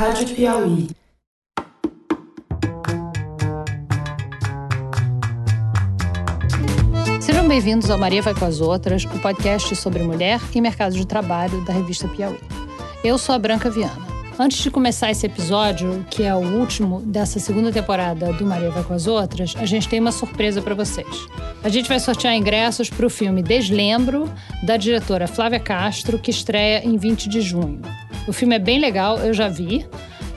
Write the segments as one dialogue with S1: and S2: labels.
S1: Rádio Piauí.
S2: Sejam bem-vindos ao Maria Vai com as Outras, o podcast sobre mulher e mercado de trabalho da revista Piauí. Eu sou a Branca Viana. Antes de começar esse episódio, que é o último dessa segunda temporada do Maria Vai com as Outras, a gente tem uma surpresa para vocês. A gente vai sortear ingressos para o filme Deslembro, da diretora Flávia Castro, que estreia em 20 de junho. O filme é bem legal, eu já vi,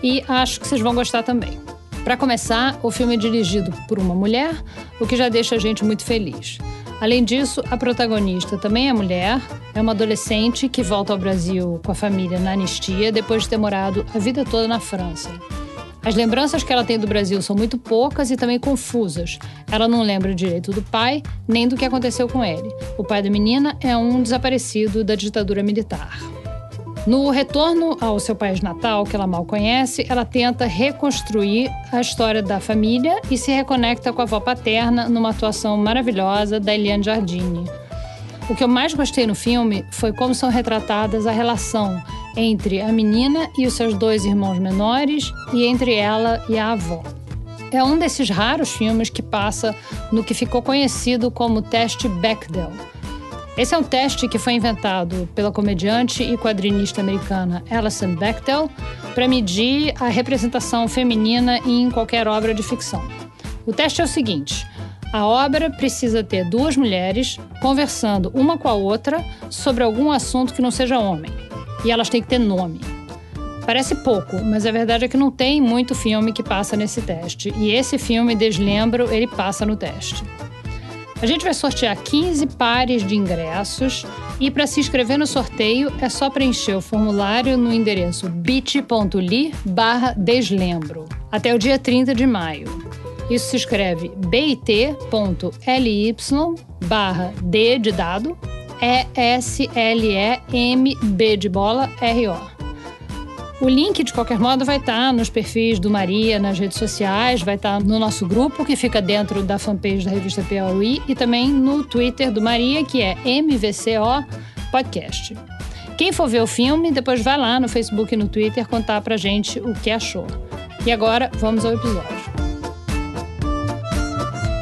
S2: e acho que vocês vão gostar também. Para começar, o filme é dirigido por uma mulher, o que já deixa a gente muito feliz. Além disso, a protagonista também é mulher, é uma adolescente que volta ao Brasil com a família na anistia depois de ter morado a vida toda na França. As lembranças que ela tem do Brasil são muito poucas e também confusas. Ela não lembra direito do pai, nem do que aconteceu com ele. O pai da menina é um desaparecido da ditadura militar. No retorno ao seu país natal, que ela mal conhece, ela tenta reconstruir a história da família e se reconecta com a avó paterna numa atuação maravilhosa da Eliane Jardine. O que eu mais gostei no filme foi como são retratadas a relação entre a menina e os seus dois irmãos menores e entre ela e a avó. É um desses raros filmes que passa no que ficou conhecido como teste Bechdel esse é um teste que foi inventado pela comediante e quadrinista americana Alison Bechdel para medir a representação feminina em qualquer obra de ficção. O teste é o seguinte: a obra precisa ter duas mulheres conversando uma com a outra sobre algum assunto que não seja homem. E elas têm que ter nome. Parece pouco, mas a verdade é que não tem muito filme que passa nesse teste. E esse filme, Deslembro, ele passa no teste. A gente vai sortear 15 pares de ingressos e para se inscrever no sorteio é só preencher o formulário no endereço bit.ly barra deslembro até o dia 30 de maio. Isso se escreve bit.ly barra d de dado e s l e m b de bola r o. Link, de qualquer modo, vai estar tá nos perfis do Maria nas redes sociais, vai estar tá no nosso grupo, que fica dentro da fanpage da revista Piauí, e também no Twitter do Maria, que é MVCO Podcast. Quem for ver o filme, depois vai lá no Facebook e no Twitter contar pra gente o que achou. E agora, vamos ao episódio.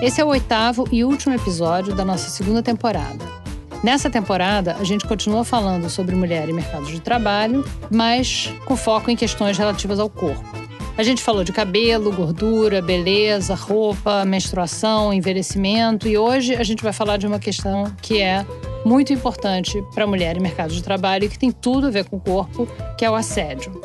S2: Esse é o oitavo e último episódio da nossa segunda temporada. Nessa temporada, a gente continua falando sobre mulher e mercado de trabalho, mas com foco em questões relativas ao corpo. A gente falou de cabelo, gordura, beleza, roupa, menstruação, envelhecimento e hoje a gente vai falar de uma questão que é muito importante para a mulher e mercado de trabalho e que tem tudo a ver com o corpo, que é o assédio.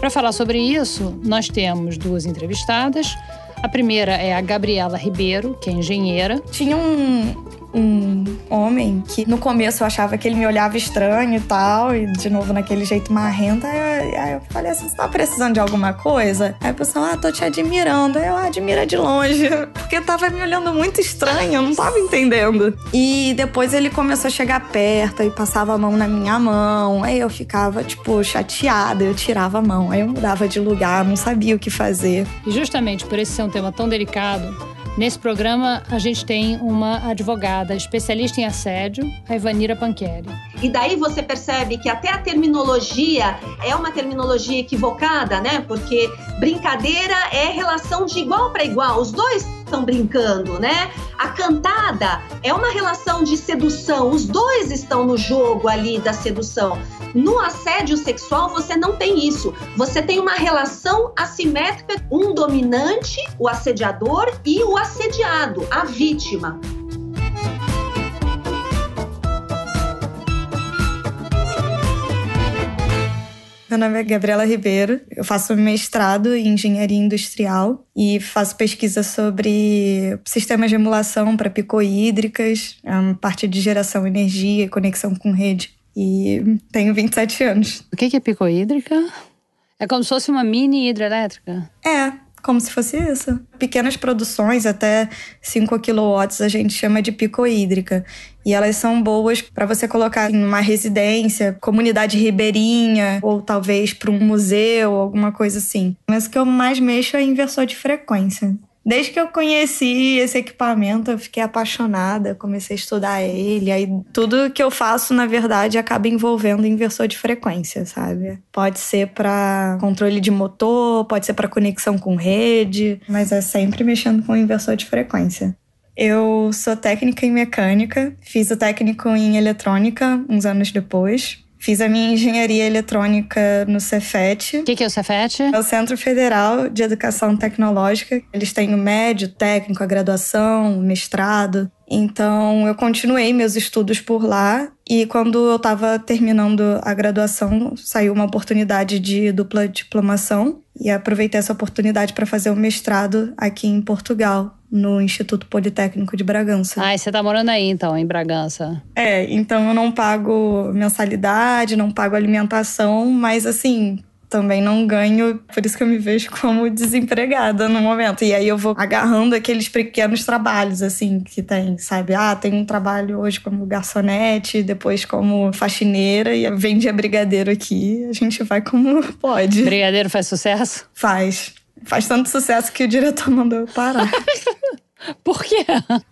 S2: Para falar sobre isso, nós temos duas entrevistadas. A primeira é a Gabriela Ribeiro, que é engenheira.
S3: Tinha um, um homem que no começo eu achava que ele me olhava estranho e tal, e de novo naquele jeito marrento. Aí eu, aí eu falei assim: você tá precisando de alguma coisa? Aí a pessoa, ah, tô te admirando. Aí eu, ah, admira de longe, porque tava me olhando muito estranho, eu não tava entendendo. E depois ele começou a chegar perto e passava a mão na minha mão. Aí eu ficava, tipo, chateada, eu tirava a mão, aí eu mudava de lugar, não sabia o que fazer.
S2: E justamente por esse ser um tema tão delicado, Nesse programa, a gente tem uma advogada especialista em assédio, a Ivanira Panqueri.
S4: E daí você percebe que até a terminologia é uma terminologia equivocada, né? Porque brincadeira é relação de igual para igual. Os dois estão brincando, né? A cantada é uma relação de sedução. Os dois estão no jogo ali da sedução. No assédio sexual, você não tem isso. Você tem uma relação assimétrica, um dominante, o assediador, e o assediado, a vítima.
S3: Meu nome é Gabriela Ribeiro, eu faço mestrado em engenharia industrial e faço pesquisa sobre sistemas de emulação para picohídricas, parte de geração de energia e conexão com rede e tenho 27 anos.
S2: O que é picohídrica? É como se fosse uma mini hidrelétrica?
S3: É, como se fosse isso. Pequenas produções, até 5 kW, a gente chama de picohídrica. E elas são boas para você colocar em uma residência, comunidade ribeirinha, ou talvez para um museu, alguma coisa assim. Mas o que eu mais mexo é inversor de frequência. Desde que eu conheci esse equipamento, eu fiquei apaixonada, comecei a estudar ele. Aí tudo que eu faço, na verdade, acaba envolvendo inversor de frequência, sabe? Pode ser para controle de motor, pode ser para conexão com rede, mas é sempre mexendo com inversor de frequência. Eu sou técnica em mecânica, fiz o técnico em eletrônica uns anos depois. Fiz a minha engenharia eletrônica no Cefet.
S2: O que, que, é o Cefet?
S3: É o Centro Federal de Educação Tecnológica. Eles têm o médio, técnico, a graduação, o mestrado. Então, eu continuei meus estudos por lá e quando eu estava terminando a graduação, saiu uma oportunidade de dupla diplomação e aproveitei essa oportunidade para fazer o mestrado aqui em Portugal, no Instituto Politécnico de Bragança.
S2: Ah, e você tá morando aí então, em Bragança?
S3: É, então eu não pago mensalidade, não pago alimentação, mas assim, também não ganho, por isso que eu me vejo como desempregada no momento. E aí eu vou agarrando aqueles pequenos trabalhos, assim, que tem, sabe? Ah, tem um trabalho hoje como garçonete, depois como faxineira, e vende a brigadeiro aqui. A gente vai como pode.
S2: Brigadeiro faz sucesso?
S3: Faz. Faz tanto sucesso que o diretor mandou eu parar.
S2: Por quê?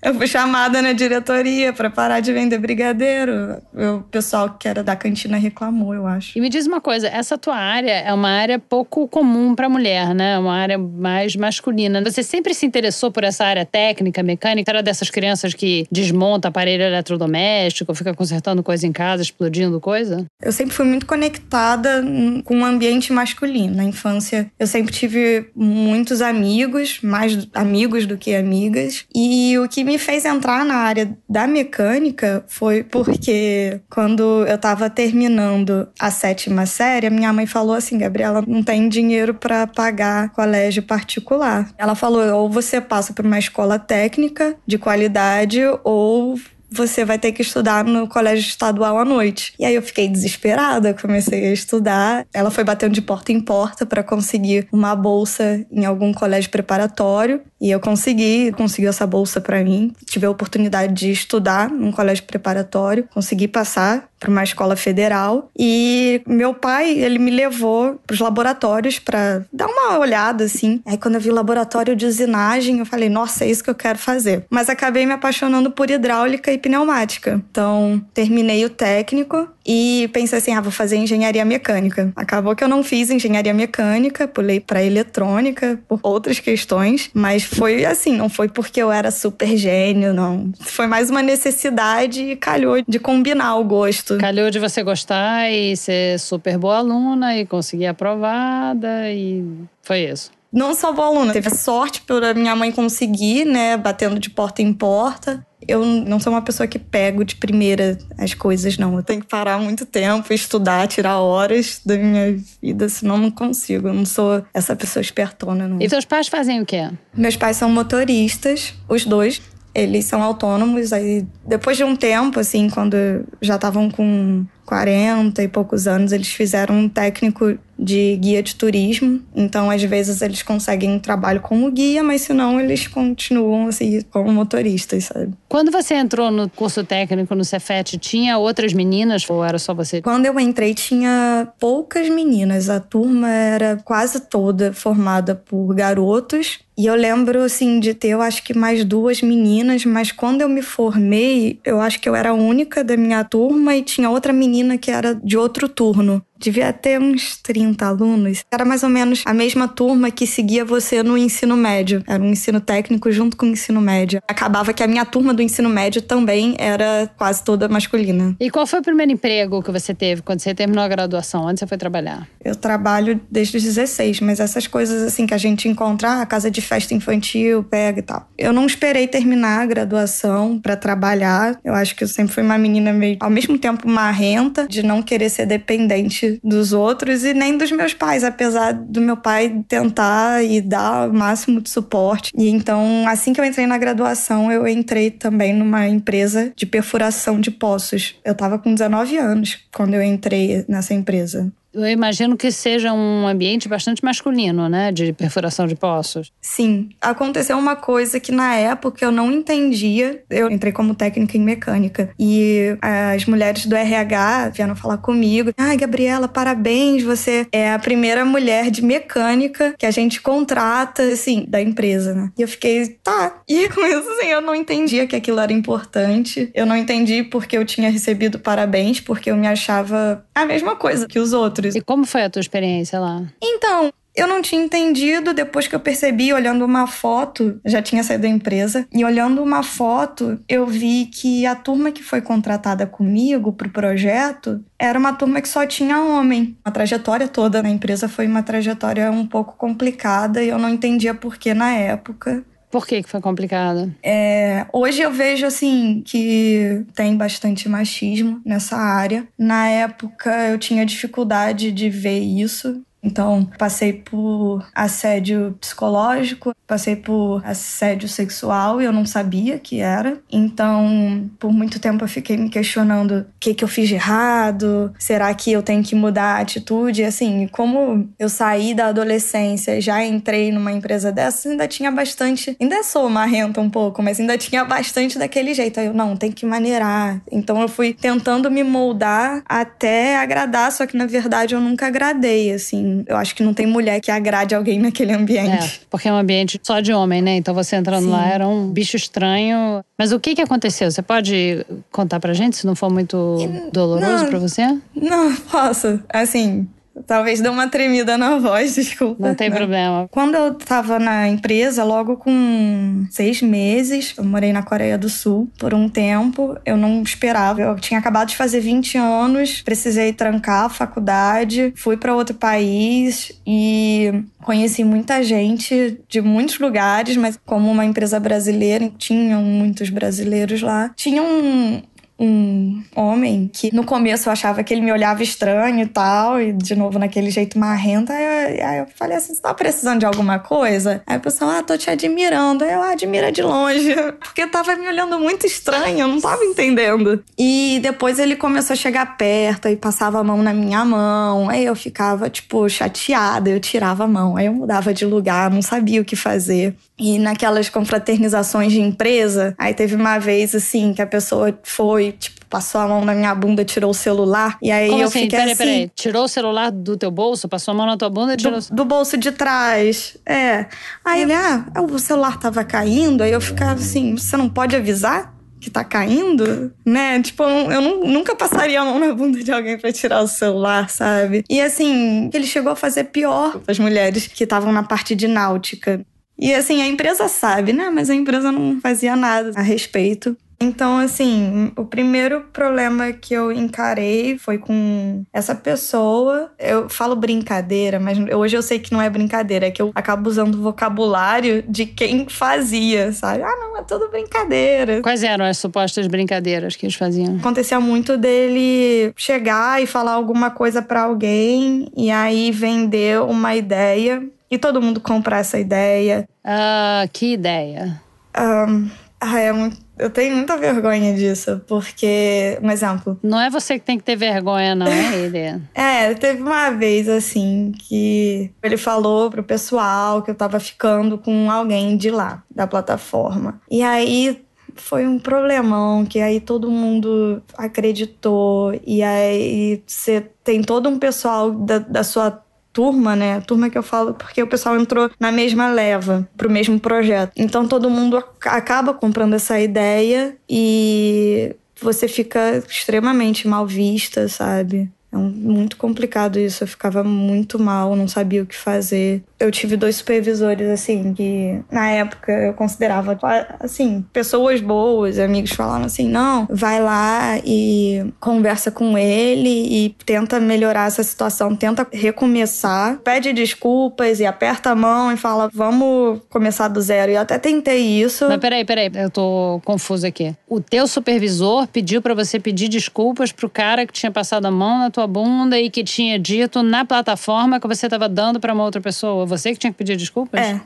S3: Eu fui chamada na diretoria para parar de vender brigadeiro. O pessoal que era da cantina reclamou, eu acho.
S2: E me diz uma coisa, essa tua área é uma área pouco comum para mulher, né? É uma área mais masculina. Você sempre se interessou por essa área técnica, mecânica? Era dessas crianças que desmonta aparelho eletrodoméstico, fica consertando coisa em casa, explodindo coisa?
S3: Eu sempre fui muito conectada com o ambiente masculino. Na infância, eu sempre tive muitos amigos, mais amigos do que amigas E o que me fez entrar na área da mecânica foi porque quando eu estava terminando a sétima série, minha mãe falou assim: Gabriela, não tem dinheiro para pagar colégio particular. Ela falou: ou você passa por uma escola técnica de qualidade, ou você vai ter que estudar no colégio estadual à noite. E aí eu fiquei desesperada, comecei a estudar. Ela foi batendo de porta em porta para conseguir uma bolsa em algum colégio preparatório. E eu consegui, conseguiu essa bolsa para mim. Tive a oportunidade de estudar num colégio preparatório, consegui passar para uma escola federal e meu pai, ele me levou para os laboratórios para dar uma olhada assim. Aí quando eu vi laboratório de usinagem, eu falei: "Nossa, é isso que eu quero fazer". Mas acabei me apaixonando por hidráulica e pneumática. Então, terminei o técnico e pensei assim: "Ah, vou fazer engenharia mecânica". Acabou que eu não fiz engenharia mecânica, pulei para eletrônica por outras questões, mas foi assim, não foi porque eu era super gênio, não. Foi mais uma necessidade e calhou de combinar o gosto.
S2: Calhou de você gostar e ser super boa aluna e conseguir aprovada e foi isso
S3: não só boa aluna, teve sorte pela minha mãe conseguir, né, batendo de porta em porta. Eu não sou uma pessoa que pego de primeira as coisas, não. Eu tenho que parar muito tempo, estudar, tirar horas da minha vida, senão não consigo. Eu não sou essa pessoa espertona, não.
S2: E seus pais fazem o quê?
S3: Meus pais são motoristas, os dois. Eles são autônomos, aí depois de um tempo, assim, quando já estavam com 40 e poucos anos, eles fizeram um técnico de guia de turismo. Então, às vezes, eles conseguem um trabalho como guia, mas se não, eles continuam assim como motoristas, sabe?
S2: Quando você entrou no curso técnico no Cefet, tinha outras meninas ou era só você?
S3: Quando eu entrei, tinha poucas meninas. A turma era quase toda formada por garotos. E eu lembro, assim, de ter, eu acho que mais duas meninas, mas quando eu me formei, eu acho que eu era a única da minha turma e tinha outra menina que era de outro turno devia ter uns 30 alunos. Era mais ou menos a mesma turma que seguia você no ensino médio. Era um ensino técnico junto com o ensino médio. Acabava que a minha turma do ensino médio também era quase toda masculina.
S2: E qual foi o primeiro emprego que você teve quando você terminou a graduação? Onde você foi trabalhar?
S3: Eu trabalho desde os 16, mas essas coisas assim que a gente encontra, ah, casa de festa infantil, pega e tal. Eu não esperei terminar a graduação para trabalhar. Eu acho que eu sempre fui uma menina meio, ao mesmo tempo, marrenta, de não querer ser dependente dos outros e nem dos meus pais, apesar do meu pai tentar e dar o máximo de suporte. E então, assim que eu entrei na graduação, eu entrei também numa empresa de perfuração de poços. Eu tava com 19 anos quando eu entrei nessa empresa.
S2: Eu imagino que seja um ambiente bastante masculino, né? De perfuração de poços.
S3: Sim. Aconteceu uma coisa que na época eu não entendia. Eu entrei como técnica em mecânica. E as mulheres do RH vieram falar comigo. Ai, ah, Gabriela, parabéns. Você é a primeira mulher de mecânica que a gente contrata, assim, da empresa, né? E eu fiquei, tá. E com isso, assim, eu não entendia que aquilo era importante. Eu não entendi porque eu tinha recebido parabéns, porque eu me achava a mesma coisa que os outros.
S2: E como foi a tua experiência lá?
S3: Então, eu não tinha entendido depois que eu percebi, olhando uma foto, já tinha saído da empresa, e olhando uma foto, eu vi que a turma que foi contratada comigo pro projeto era uma turma que só tinha homem. A trajetória toda na empresa foi uma trajetória um pouco complicada e eu não entendia por que na época.
S2: Por que, que foi complicada?
S3: É, hoje eu vejo assim que tem bastante machismo nessa área. Na época eu tinha dificuldade de ver isso. Então, passei por assédio psicológico, passei por assédio sexual e eu não sabia que era. Então, por muito tempo eu fiquei me questionando o que, que eu fiz de errado, será que eu tenho que mudar a atitude? Assim, como eu saí da adolescência e já entrei numa empresa dessa, ainda tinha bastante. Ainda sou marrenta um pouco, mas ainda tinha bastante daquele jeito. Aí eu, não, tem que maneirar. Então eu fui tentando me moldar até agradar, só que na verdade eu nunca agradei, assim eu acho que não tem mulher que agrade alguém naquele ambiente.
S2: É, porque é um ambiente só de homem, né? Então você entrando Sim. lá era um bicho estranho. Mas o que que aconteceu? Você pode contar pra gente se não for muito doloroso para você?
S3: Não, posso. Assim, Talvez dê uma tremida na voz, desculpa.
S2: Não tem né? problema.
S3: Quando eu tava na empresa, logo com seis meses, eu morei na Coreia do Sul por um tempo. Eu não esperava. Eu tinha acabado de fazer 20 anos, precisei trancar a faculdade, fui para outro país e conheci muita gente de muitos lugares, mas como uma empresa brasileira, tinham muitos brasileiros lá. Tinha um, um homem que no começo eu achava que ele me olhava estranho e tal, e de novo naquele jeito marrento. Aí eu, aí eu falei assim: você tá precisando de alguma coisa? Aí a pessoa, ah, tô te admirando. Aí eu, ah, admira de longe, porque tava me olhando muito estranho, eu não tava entendendo. E depois ele começou a chegar perto, aí passava a mão na minha mão, aí eu ficava, tipo, chateada, eu tirava a mão, aí eu mudava de lugar, não sabia o que fazer. E naquelas confraternizações de empresa, aí teve uma vez assim que a pessoa foi, tipo, passou a mão na minha bunda, tirou o celular. E aí
S2: Como
S3: eu
S2: assim?
S3: fiquei
S2: peraí,
S3: assim.
S2: Peraí, tirou o celular do teu bolso, passou a mão na tua bunda e tirou.
S3: Do, do bolso de trás. É. Aí ele, ah, o celular tava caindo, aí eu ficava assim, você não pode avisar? que tá caindo, né? Tipo, eu nunca passaria a mão na bunda de alguém para tirar o celular, sabe? E assim, ele chegou a fazer pior as mulheres que estavam na parte de náutica. E assim, a empresa sabe, né? Mas a empresa não fazia nada a respeito. Então, assim, o primeiro problema que eu encarei foi com essa pessoa. Eu falo brincadeira, mas hoje eu sei que não é brincadeira, é que eu acabo usando o vocabulário de quem fazia, sabe? Ah, não, é tudo brincadeira.
S2: Quais eram as supostas brincadeiras que eles faziam?
S3: Acontecia muito dele chegar e falar alguma coisa para alguém e aí vender uma ideia e todo mundo comprar essa ideia.
S2: Ah, que ideia?
S3: Um, ah, é muito, eu tenho muita vergonha disso, porque, um exemplo.
S2: Não é você que tem que ter vergonha, não, é ele.
S3: é, teve uma vez assim que ele falou pro pessoal que eu tava ficando com alguém de lá, da plataforma. E aí foi um problemão, que aí todo mundo acreditou, e aí você tem todo um pessoal da, da sua turma, né? Turma que eu falo porque o pessoal entrou na mesma leva pro mesmo projeto. Então todo mundo acaba comprando essa ideia e você fica extremamente mal vista, sabe? É muito complicado isso. Eu ficava muito mal, não sabia o que fazer eu tive dois supervisores, assim, que na época eu considerava, assim, pessoas boas, amigos falavam assim: não, vai lá e conversa com ele e tenta melhorar essa situação, tenta recomeçar, pede desculpas e aperta a mão e fala: vamos começar do zero. E eu até tentei isso.
S2: Mas peraí, peraí, eu tô confusa aqui. O teu supervisor pediu para você pedir desculpas pro cara que tinha passado a mão na tua bunda e que tinha dito na plataforma que você tava dando para uma outra pessoa? você que tinha que pedir desculpas?
S3: É.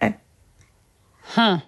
S3: É.
S2: Hum.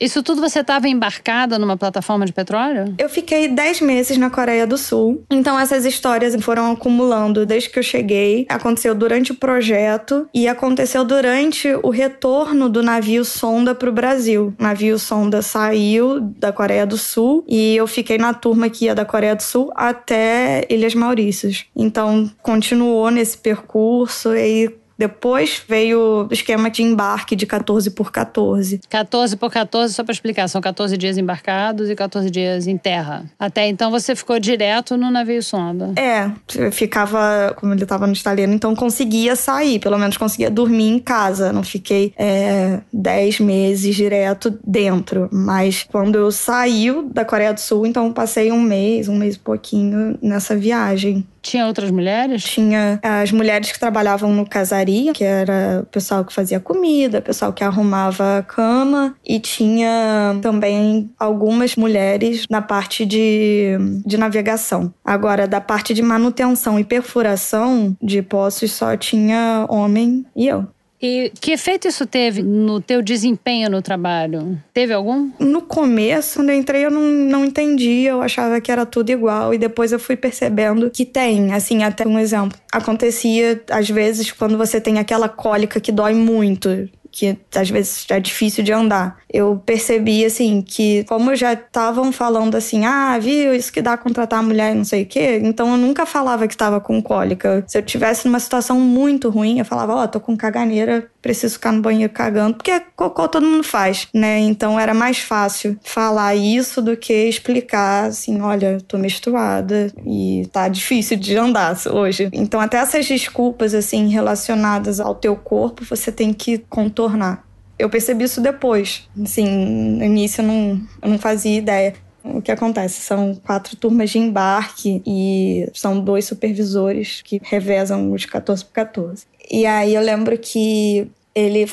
S2: Isso tudo você estava embarcada numa plataforma de petróleo?
S3: Eu fiquei 10 meses na Coreia do Sul. Então essas histórias foram acumulando desde que eu cheguei. Aconteceu durante o projeto e aconteceu durante o retorno do navio sonda para o Brasil. O navio sonda saiu da Coreia do Sul e eu fiquei na turma que ia da Coreia do Sul até Ilhas Maurícias. Então continuou nesse percurso e depois veio o esquema de embarque de 14 por 14.
S2: 14 por 14, só para explicar, são 14 dias embarcados e 14 dias em terra. Até então você ficou direto no navio sonda.
S3: É, eu ficava, como ele estava no estaleiro, então conseguia sair, pelo menos conseguia dormir em casa. Não fiquei é, 10 meses direto dentro. Mas quando eu saí da Coreia do Sul, então passei um mês, um mês e pouquinho nessa viagem.
S2: Tinha outras mulheres?
S3: Tinha as mulheres que trabalhavam no casaria, que era o pessoal que fazia comida, o pessoal que arrumava a cama, e tinha também algumas mulheres na parte de, de navegação. Agora, da parte de manutenção e perfuração de poços, só tinha homem e eu.
S2: E que efeito isso teve no teu desempenho no trabalho? Teve algum?
S3: No começo, quando eu entrei, eu não, não entendia, eu achava que era tudo igual. E depois eu fui percebendo que tem. Assim, até um exemplo. Acontecia, às vezes, quando você tem aquela cólica que dói muito que às vezes é difícil de andar. Eu percebi, assim, que como já estavam falando assim, ah, viu, isso que dá contratar mulher e não sei o quê, então eu nunca falava que estava com cólica. Se eu tivesse numa situação muito ruim, eu falava, ó, oh, tô com caganeira, preciso ficar no banheiro cagando, porque é cocô todo mundo faz, né? Então era mais fácil falar isso do que explicar, assim, olha, tô menstruada e tá difícil de andar hoje. Então até essas desculpas, assim, relacionadas ao teu corpo, você tem que contornar tornar. Eu percebi isso depois. Assim, no início eu não, eu não fazia ideia. O que acontece? São quatro turmas de embarque e são dois supervisores que revezam os 14 por 14. E aí eu lembro que ele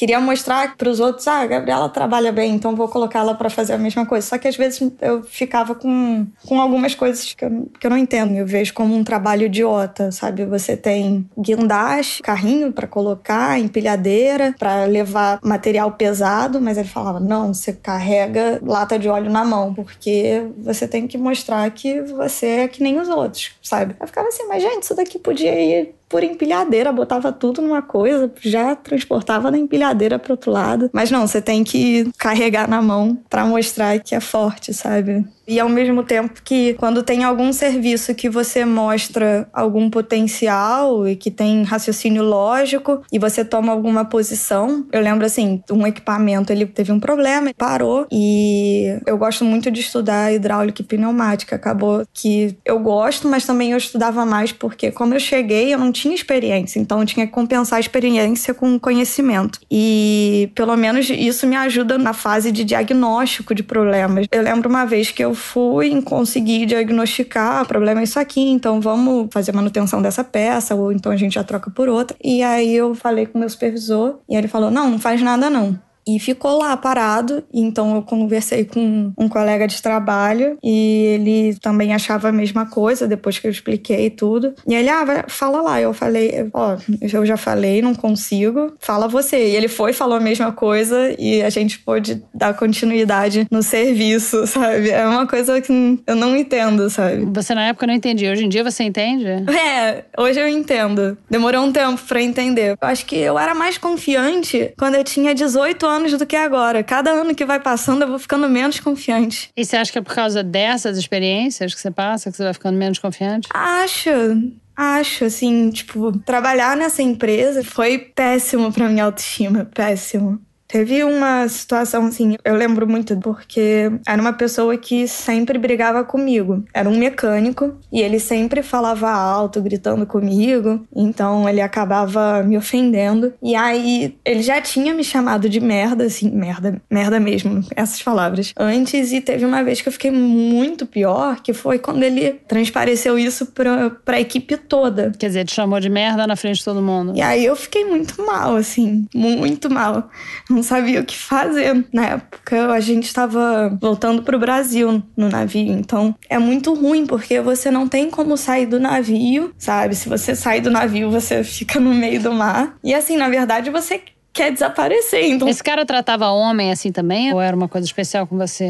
S3: queria mostrar para os outros, ah, a Gabriela trabalha bem, então vou colocá-la para fazer a mesma coisa. Só que às vezes eu ficava com, com algumas coisas que eu, que eu não entendo. Eu vejo como um trabalho idiota, sabe? Você tem guindaste, carrinho para colocar, empilhadeira, para levar material pesado, mas ele falava: não, você carrega lata de óleo na mão, porque você tem que mostrar que você é que nem os outros, sabe? Eu ficava assim, mas gente, isso daqui podia ir por empilhadeira, botava tudo numa coisa, já transportava da empilhadeira para outro lado. Mas não, você tem que carregar na mão para mostrar que é forte, sabe? E ao mesmo tempo que quando tem algum serviço que você mostra algum potencial e que tem raciocínio lógico e você toma alguma posição, eu lembro assim, um equipamento ele teve um problema, parou e eu gosto muito de estudar hidráulica e pneumática. Acabou que eu gosto, mas também eu estudava mais porque como eu cheguei, eu não tinha experiência, então eu tinha que compensar a experiência com conhecimento. E pelo menos isso me ajuda na fase de diagnóstico de problemas. Eu lembro uma vez que eu fui em conseguir diagnosticar, o problema é isso aqui, então vamos fazer manutenção dessa peça, ou então a gente já troca por outra. E aí eu falei com o meu supervisor, e ele falou: não, não faz nada não e ficou lá parado. Então eu conversei com um colega de trabalho e ele também achava a mesma coisa depois que eu expliquei tudo. E ele, ah, vai, fala lá. Eu falei, ó, oh, eu já falei, não consigo, fala você. E ele foi, falou a mesma coisa e a gente pôde dar continuidade no serviço, sabe? É uma coisa que eu não entendo, sabe?
S2: Você na época não entendia, hoje em dia você entende?
S3: É, hoje eu entendo. Demorou um tempo para entender. Eu acho que eu era mais confiante quando eu tinha 18 anos anos do que agora. Cada ano que vai passando, eu vou ficando menos confiante.
S2: E você acha que é por causa dessas experiências que você passa que você vai ficando menos confiante?
S3: Acho. Acho, assim, tipo, trabalhar nessa empresa foi péssimo pra minha autoestima, péssimo. Teve uma situação assim, eu lembro muito porque era uma pessoa que sempre brigava comigo. Era um mecânico e ele sempre falava alto, gritando comigo, então ele acabava me ofendendo. E aí ele já tinha me chamado de merda, assim, merda, merda mesmo, essas palavras. Antes e teve uma vez que eu fiquei muito pior, que foi quando ele transpareceu isso pra, pra equipe toda.
S2: Quer dizer, te chamou de merda na frente de todo mundo.
S3: E aí eu fiquei muito mal, assim, muito mal não sabia o que fazer. Na época, a gente estava voltando para o Brasil no navio, então é muito ruim porque você não tem como sair do navio, sabe? Se você sai do navio, você fica no meio do mar. E assim, na verdade, você quer desaparecer. Então,
S2: Esse cara tratava homem assim também? Ou era uma coisa especial com você?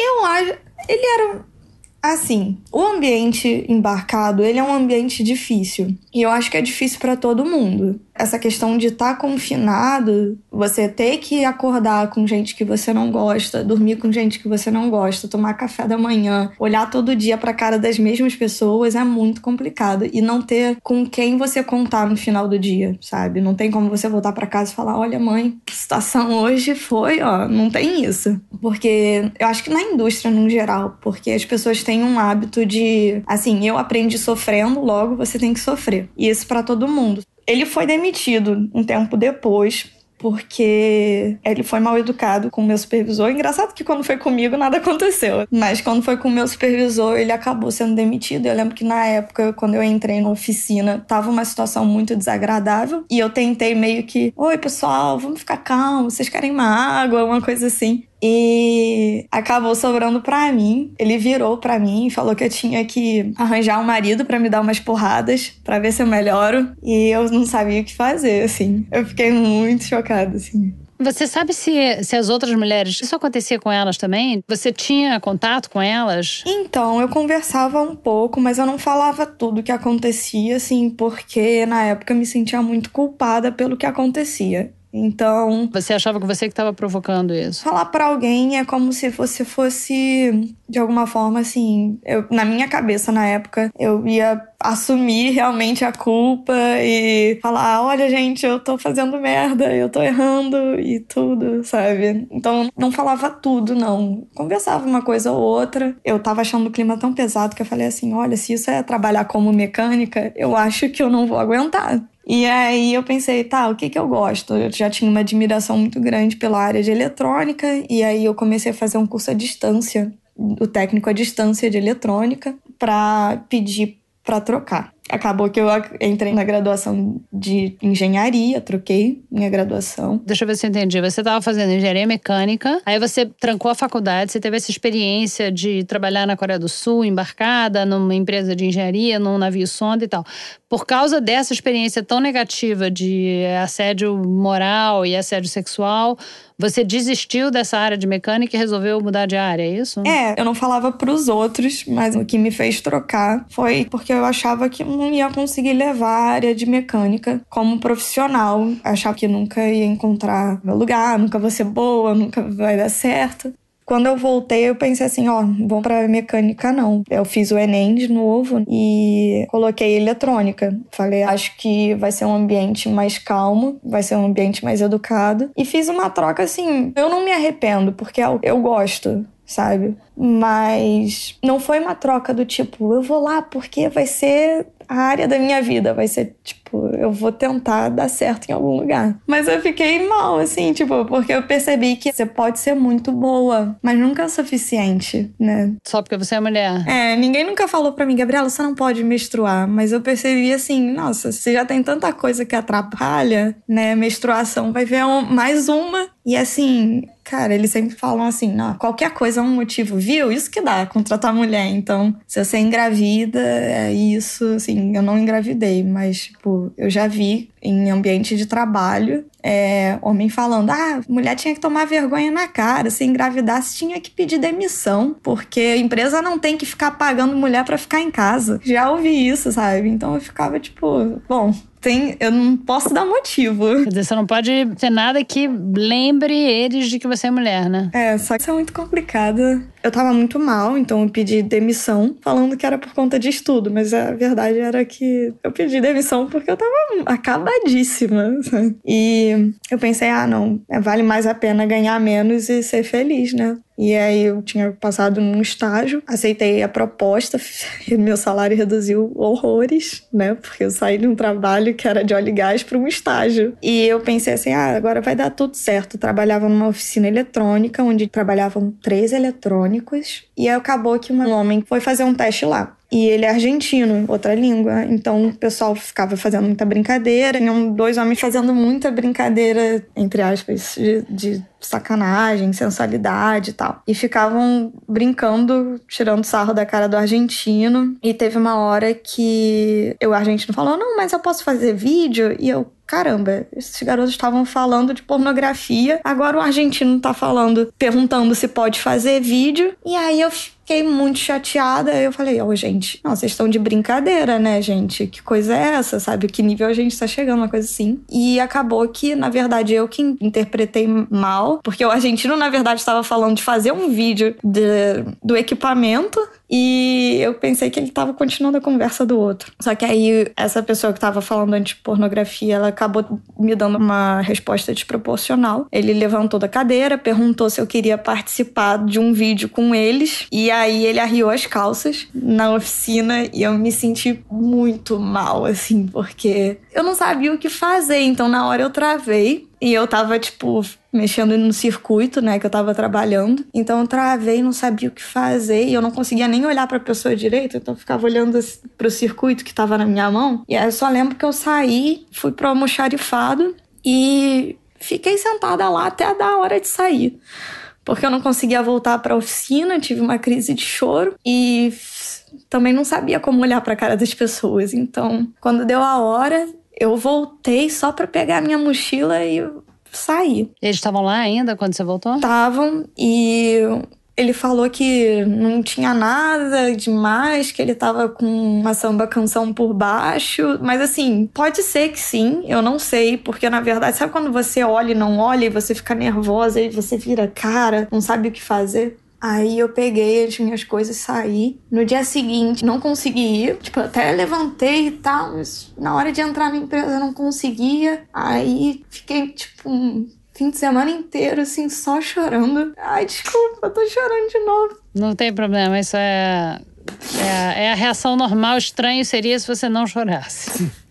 S3: eu acho. Ele era. Assim, o ambiente embarcado, ele é um ambiente difícil. E eu acho que é difícil para todo mundo. Essa questão de estar confinado, você ter que acordar com gente que você não gosta, dormir com gente que você não gosta, tomar café da manhã, olhar todo dia para a cara das mesmas pessoas é muito complicado e não ter com quem você contar no final do dia, sabe? Não tem como você voltar para casa e falar: "Olha, mãe, a situação hoje foi, ó, não tem isso". Porque eu acho que na indústria no geral, porque as pessoas têm um hábito de, assim, eu aprendi sofrendo, logo você tem que sofrer. E isso para todo mundo. Ele foi demitido um tempo depois, porque ele foi mal educado com o meu supervisor. Engraçado que quando foi comigo nada aconteceu, mas quando foi com o meu supervisor, ele acabou sendo demitido. Eu lembro que na época, quando eu entrei na oficina, tava uma situação muito desagradável e eu tentei meio que: Oi, pessoal, vamos ficar calmos, vocês querem uma água, uma coisa assim. E acabou sobrando pra mim. Ele virou pra mim e falou que eu tinha que arranjar um marido pra me dar umas porradas pra ver se eu melhoro. E eu não sabia o que fazer, assim. Eu fiquei muito chocada, assim.
S2: Você sabe se, se as outras mulheres. Isso acontecia com elas também? Você tinha contato com elas?
S3: Então, eu conversava um pouco, mas eu não falava tudo que acontecia, assim, porque na época eu me sentia muito culpada pelo que acontecia. Então,
S2: Você achava que você que estava provocando isso?
S3: falar pra alguém é como se você fosse, de alguma forma, assim, eu, na minha cabeça na época, eu ia assumir realmente a culpa e falar: olha, gente, eu tô fazendo merda, eu tô errando e tudo, sabe? Então, não falava tudo, não. Conversava uma coisa ou outra. Eu tava achando o clima tão pesado que eu falei assim: olha, se isso é trabalhar como mecânica, eu acho que eu não vou aguentar. E aí eu pensei, tá, o que que eu gosto? Eu já tinha uma admiração muito grande pela área de eletrônica e aí eu comecei a fazer um curso à distância, o técnico à distância de eletrônica, para pedir para trocar. Acabou que eu entrei na graduação de engenharia, troquei minha graduação.
S2: Deixa eu ver se eu entendi. Você estava fazendo engenharia mecânica, aí você trancou a faculdade, você teve essa experiência de trabalhar na Coreia do Sul, embarcada numa empresa de engenharia, num navio sonda e tal. Por causa dessa experiência tão negativa de assédio moral e assédio sexual, você desistiu dessa área de mecânica e resolveu mudar de área, é isso?
S3: É, eu não falava pros outros, mas o que me fez trocar foi porque eu achava que não ia conseguir levar a área de mecânica como profissional. Eu achava que nunca ia encontrar meu lugar, nunca vou ser boa, nunca vai dar certo. Quando eu voltei, eu pensei assim, ó, vou pra mecânica não. Eu fiz o Enem de novo e coloquei eletrônica. Falei, acho que vai ser um ambiente mais calmo, vai ser um ambiente mais educado. E fiz uma troca assim, eu não me arrependo, porque eu, eu gosto, sabe? Mas não foi uma troca do tipo, eu vou lá porque vai ser área da minha vida, vai ser tipo, eu vou tentar dar certo em algum lugar. Mas eu fiquei mal, assim, tipo, porque eu percebi que você pode ser muito boa, mas nunca é o suficiente, né?
S2: Só porque você é mulher.
S3: É, ninguém nunca falou pra mim, Gabriela, você não pode menstruar. Mas eu percebi assim, nossa, você já tem tanta coisa que atrapalha, né? Menstruação vai ver um- mais uma. E assim, cara, eles sempre falam assim, não, qualquer coisa é um motivo, viu? Isso que dá contratar mulher. Então, se você engravida, é isso, assim, eu não engravidei, mas, tipo, eu já vi em ambiente de trabalho é, homem falando: ah, mulher tinha que tomar vergonha na cara, se engravidasse tinha que pedir demissão, porque a empresa não tem que ficar pagando mulher pra ficar em casa. Já ouvi isso, sabe? Então eu ficava tipo, bom. Tem, eu não posso dar motivo.
S2: Quer dizer, você não pode ter nada que lembre eles de que você é mulher, né?
S3: É, só que isso é muito complicado. Eu tava muito mal, então eu pedi demissão, falando que era por conta de estudo, mas a verdade era que eu pedi demissão porque eu tava acabadíssima. E eu pensei, ah, não, vale mais a pena ganhar menos e ser feliz, né? E aí eu tinha passado num estágio, aceitei a proposta, meu salário reduziu horrores, né? Porque eu saí de um trabalho que era de óleo e gás para um estágio. E eu pensei assim, ah, agora vai dar tudo certo. Trabalhava numa oficina eletrônica, onde trabalhavam três eletrônicos, e aí acabou que um homem foi fazer um teste lá. E ele é argentino, outra língua. Então o pessoal ficava fazendo muita brincadeira. Tinham dois homens fazendo muita brincadeira, entre aspas, de, de sacanagem, sensualidade e tal. E ficavam brincando, tirando sarro da cara do argentino. E teve uma hora que o argentino falou: Não, mas eu posso fazer vídeo? E eu, caramba, esses garotos estavam falando de pornografia, agora o argentino tá falando, perguntando se pode fazer vídeo. E aí eu fiquei muito chateada. Eu falei, ô, oh, gente, não, vocês estão de brincadeira, né, gente? Que coisa é essa, sabe? Que nível a gente tá chegando, uma coisa assim. E acabou que, na verdade, eu que interpretei mal, porque o argentino, na verdade, estava falando de fazer um vídeo de, do equipamento e eu pensei que ele estava continuando a conversa do outro. Só que aí, essa pessoa que estava falando anti-pornografia, ela acabou me dando uma resposta desproporcional. Ele levantou da cadeira, perguntou se eu queria participar de um vídeo com eles. E aí ele arriou as calças na oficina e eu me senti muito mal, assim, porque eu não sabia o que fazer. Então, na hora eu travei e eu tava, tipo, mexendo no circuito, né, que eu tava trabalhando. Então eu travei, não sabia o que fazer e eu não conseguia nem olhar para a pessoa direito, então eu ficava olhando pro circuito que tava na minha mão. E aí eu só lembro que eu saí, fui pro almoxarifado e fiquei sentada lá até a hora de sair. Porque eu não conseguia voltar para a oficina, tive uma crise de choro e também não sabia como olhar para a cara das pessoas. Então, quando deu a hora, eu voltei só para pegar minha mochila e sair.
S2: Eles estavam lá ainda quando você voltou?
S3: Estavam e ele falou que não tinha nada demais, que ele tava com uma samba canção por baixo. Mas assim, pode ser que sim, eu não sei, porque na verdade, sabe quando você olha e não olha e você fica nervosa e você vira cara, não sabe o que fazer? Aí eu peguei as minhas coisas e saí. No dia seguinte, não consegui ir. Tipo, até levantei e tal, mas na hora de entrar na empresa eu não conseguia. Aí fiquei, tipo, um fim de semana inteiro, assim, só chorando. Ai, desculpa, eu tô chorando de novo.
S2: Não tem problema, isso é. É, é a reação normal. Estranho seria se você não chorasse.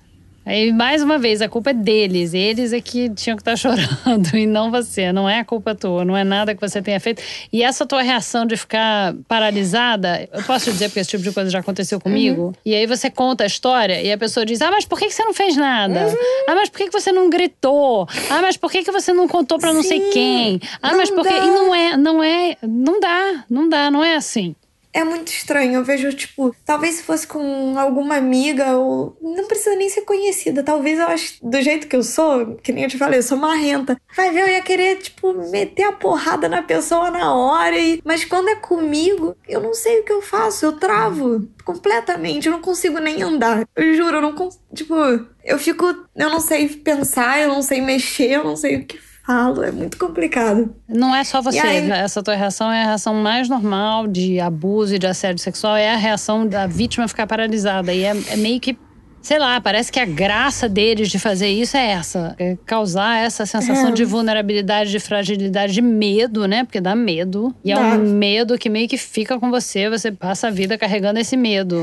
S2: Aí, mais uma vez, a culpa é deles. Eles é que tinham que estar tá chorando e não você. Não é a culpa tua, não é nada que você tenha feito. E essa tua reação de ficar paralisada, eu posso dizer porque esse tipo de coisa já aconteceu comigo. Uhum. E aí você conta a história e a pessoa diz: Ah, mas por que você não fez nada? Uhum. Ah, mas por que você não gritou? Ah, mas por que você não contou para não Sim, sei quem? Ah, mas por que. E não é, não é, não dá, não dá, não é assim
S3: é muito estranho. Eu vejo, tipo, talvez se fosse com alguma amiga, ou não precisa nem ser conhecida. Talvez eu acho, do jeito que eu sou, que nem eu te falei, eu sou marrenta. Vai ver, eu ia querer, tipo, meter a porrada na pessoa na hora. E... Mas quando é comigo, eu não sei o que eu faço. Eu travo completamente. Eu não consigo nem andar. Eu juro, eu não consigo. Tipo, eu fico. Eu não sei pensar, eu não sei mexer, eu não sei o que falo, é muito complicado.
S2: Não é só você, aí... essa tua reação é a reação mais normal de abuso e de assédio sexual, é a reação da vítima ficar paralisada. E é, é meio que sei lá, parece que a graça deles de fazer isso é essa. É causar essa sensação é. de vulnerabilidade, de fragilidade, de medo, né? Porque dá medo. E é um medo que meio que fica com você, você passa a vida carregando esse medo.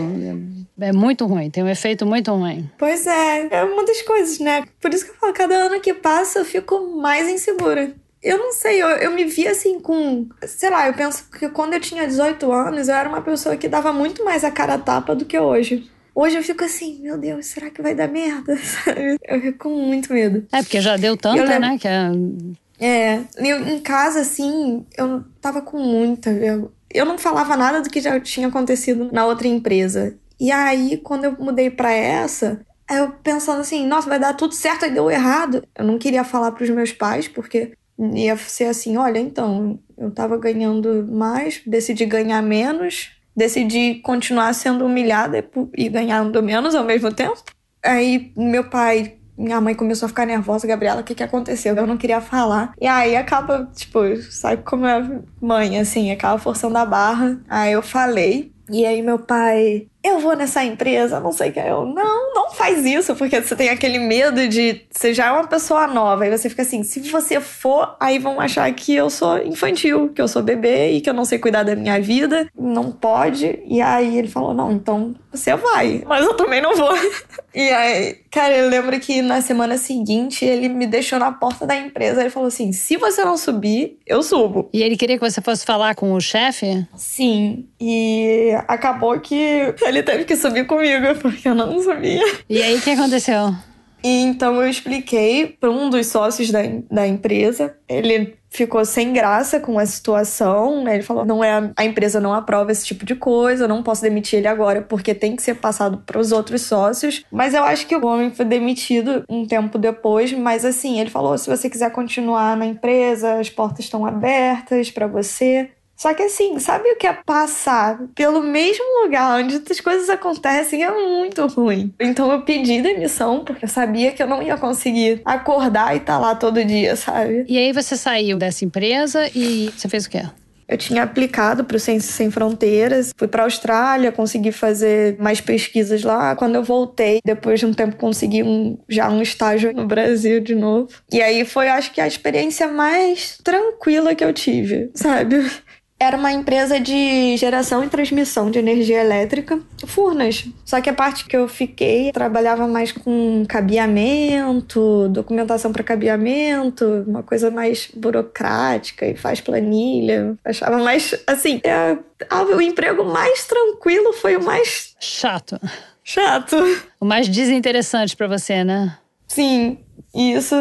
S2: É, é muito ruim, tem um efeito muito ruim.
S3: Pois é, é uma das coisas, né? Por isso que eu falo, cada ano que passa eu fico mais insegura. Eu não sei, eu, eu me vi assim com. Sei lá, eu penso que quando eu tinha 18 anos, eu era uma pessoa que dava muito mais a cara a tapa do que hoje. Hoje eu fico assim, meu Deus, será que vai dar merda? Eu fico com muito medo.
S2: É, porque já deu tanta, lembro... né? Que é...
S3: É, eu, em casa, assim, eu tava com muita. Eu, eu não falava nada do que já tinha acontecido na outra empresa. E aí, quando eu mudei para essa, eu pensando assim, nossa, vai dar tudo certo, aí deu errado. Eu não queria falar pros meus pais, porque ia ser assim, olha, então, eu tava ganhando mais, decidi ganhar menos, decidi continuar sendo humilhada e ganhando menos ao mesmo tempo. Aí meu pai, minha mãe começou a ficar nervosa, Gabriela, o que que aconteceu? Eu não queria falar. E aí acaba, tipo, sabe como é mãe, assim, acaba forçando a barra. Aí eu falei. E aí meu pai, eu vou nessa empresa, não sei o que. Eu, não, não faz isso, porque você tem aquele medo de. Você já é uma pessoa nova, e você fica assim: se você for, aí vão achar que eu sou infantil, que eu sou bebê e que eu não sei cuidar da minha vida. Não pode. E aí ele falou: não, então você vai, mas eu também não vou. e aí, cara, eu lembro que na semana seguinte ele me deixou na porta da empresa. Ele falou assim: se você não subir, eu subo.
S2: E ele queria que você fosse falar com o chefe?
S3: Sim. E acabou que ele teve que subir comigo, porque eu não subia.
S2: E aí, o que aconteceu?
S3: E então eu expliquei para um dos sócios da, da empresa. Ele ficou sem graça com a situação, né? Ele falou: não é a empresa não aprova esse tipo de coisa, eu não posso demitir ele agora porque tem que ser passado para os outros sócios. Mas eu acho que o homem foi demitido um tempo depois, mas assim, ele falou: se você quiser continuar na empresa, as portas estão abertas para você. Só que assim, sabe o que é passar pelo mesmo lugar onde as coisas acontecem é muito ruim. Então eu pedi demissão porque eu sabia que eu não ia conseguir acordar e estar tá lá todo dia, sabe?
S2: E aí você saiu dessa empresa e você fez o quê?
S3: Eu tinha aplicado para o Ciências Sem Fronteiras, fui para a Austrália, consegui fazer mais pesquisas lá. Quando eu voltei, depois de um tempo, consegui um, já um estágio no Brasil de novo. E aí foi, acho que, a experiência mais tranquila que eu tive, sabe? Era uma empresa de geração e transmissão de energia elétrica, Furnas. Só que a parte que eu fiquei trabalhava mais com cabeamento, documentação para cabeamento, uma coisa mais burocrática e faz planilha. Achava mais assim, é, o emprego mais tranquilo foi o mais
S2: chato.
S3: Chato.
S2: O mais desinteressante para você, né?
S3: Sim, e isso,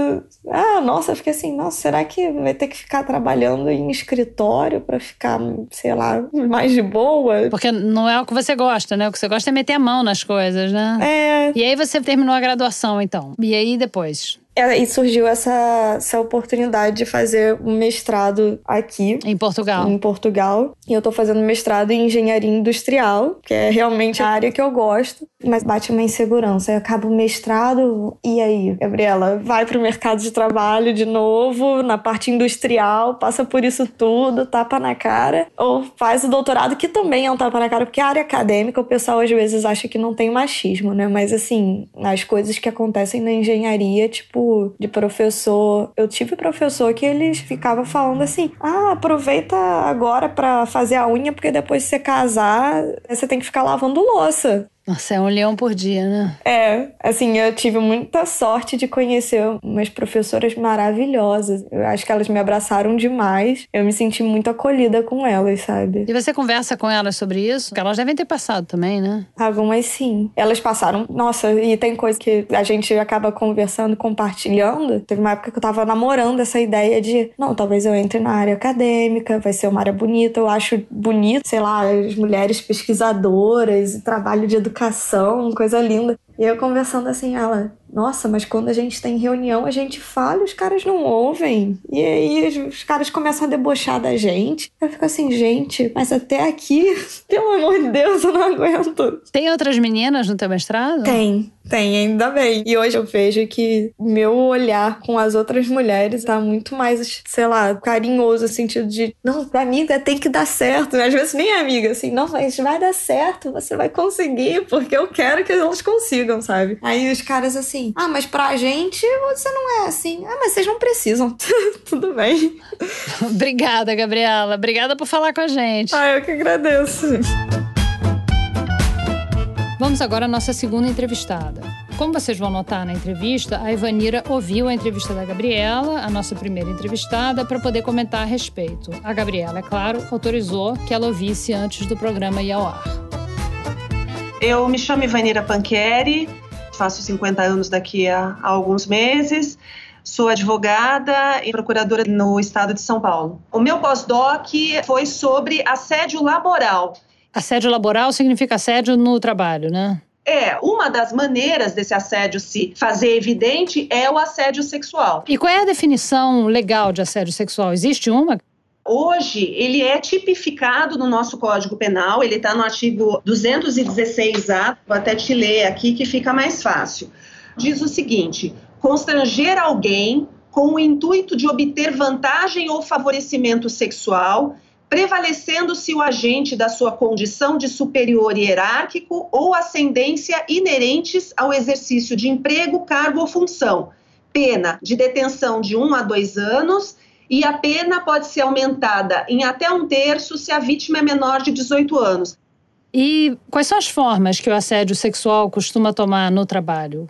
S3: ah, nossa, eu fiquei assim, nossa, será que vai ter que ficar trabalhando em escritório para ficar, sei lá, mais de boa?
S2: Porque não é o que você gosta, né? O que você gosta é meter a mão nas coisas, né?
S3: É.
S2: E aí você terminou a graduação, então. E aí depois?
S3: É, e surgiu essa, essa oportunidade de fazer um mestrado aqui.
S2: Em Portugal.
S3: Em Portugal. E eu tô fazendo mestrado em engenharia industrial, que é realmente a área que eu gosto. Mas bate uma insegurança. Eu acabo o mestrado, e aí, Gabriela? Vai pro mercado de trabalho de novo, na parte industrial, passa por isso tudo, tapa na cara. Ou faz o doutorado, que também é um tapa na cara, porque a área acadêmica, o pessoal às vezes acha que não tem machismo, né? Mas assim, as coisas que acontecem na engenharia, tipo, de professor. Eu tive professor que eles ficava falando assim: "Ah, aproveita agora para fazer a unha porque depois de você casar, você tem que ficar lavando louça".
S2: Nossa, é um leão por dia, né?
S3: É, assim, eu tive muita sorte de conhecer umas professoras maravilhosas. Eu acho que elas me abraçaram demais. Eu me senti muito acolhida com elas, sabe?
S2: E você conversa com elas sobre isso? Porque elas devem ter passado também, né?
S3: Algumas sim. Elas passaram. Nossa, e tem coisa que a gente acaba conversando, compartilhando. Teve uma época que eu tava namorando essa ideia de, não, talvez eu entre na área acadêmica, vai ser uma área bonita. Eu acho bonito, sei lá, as mulheres pesquisadoras trabalho de educação educação, coisa linda. E eu conversando assim, ela, nossa, mas quando a gente tem reunião, a gente fala e os caras não ouvem. E aí os caras começam a debochar da gente. Eu fico assim, gente, mas até aqui, pelo amor de Deus, eu não aguento.
S2: Tem outras meninas no teu mestrado?
S3: Tem, tem, ainda bem. E hoje eu vejo que meu olhar com as outras mulheres tá muito mais, sei lá, carinhoso, no sentido de, não, pra amiga tem que dar certo. Às vezes nem amiga, assim, não, mas vai dar certo, você vai conseguir, porque eu quero que elas consigam, sabe? Aí os caras assim, assim: ah, mas pra gente você não é assim. Ah, mas vocês não precisam. Tudo bem.
S2: Obrigada, Gabriela. Obrigada por falar com a gente.
S3: Ah, eu que agradeço.
S2: Vamos agora à nossa segunda entrevistada. Como vocês vão notar na entrevista, a Ivanira ouviu a entrevista da Gabriela, a nossa primeira entrevistada, para poder comentar a respeito. A Gabriela, é claro, autorizou que ela ouvisse antes do programa ir ao ar.
S1: Eu me chamo Ivanira Panqueri, faço 50 anos daqui a, a alguns meses. Sou advogada e procuradora no estado de São Paulo. O meu pós-doc foi sobre assédio laboral.
S2: Assédio laboral significa assédio no trabalho, né?
S1: É, uma das maneiras desse assédio se fazer evidente é o assédio sexual.
S2: E qual é a definição legal de assédio sexual? Existe uma?
S1: Hoje, ele é tipificado no nosso Código Penal, ele está no artigo 216A, vou até te ler aqui que fica mais fácil. Diz o seguinte: constranger alguém com o intuito de obter vantagem ou favorecimento sexual, prevalecendo-se o agente da sua condição de superior hierárquico ou ascendência inerentes ao exercício de emprego, cargo ou função. Pena de detenção de um a dois anos e a pena pode ser aumentada em até um terço se a vítima é menor de 18 anos.
S2: E quais são as formas que o assédio sexual costuma tomar no trabalho?